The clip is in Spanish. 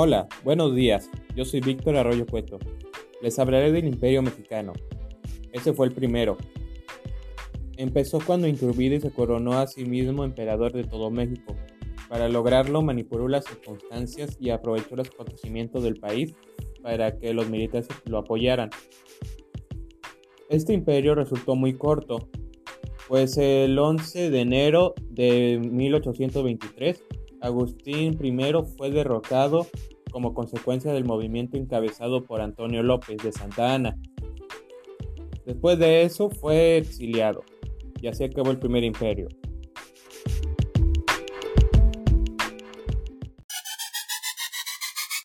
Hola, buenos días. Yo soy Víctor Arroyo Cueto. Les hablaré del Imperio Mexicano. Ese fue el primero. Empezó cuando Iturbide se coronó a sí mismo emperador de todo México. Para lograrlo manipuló las circunstancias y aprovechó los conocimientos del país para que los militares lo apoyaran. Este imperio resultó muy corto, pues el 11 de enero de 1823 Agustín I fue derrocado como consecuencia del movimiento encabezado por Antonio López de Santa Ana. Después de eso fue exiliado y así acabó el primer imperio.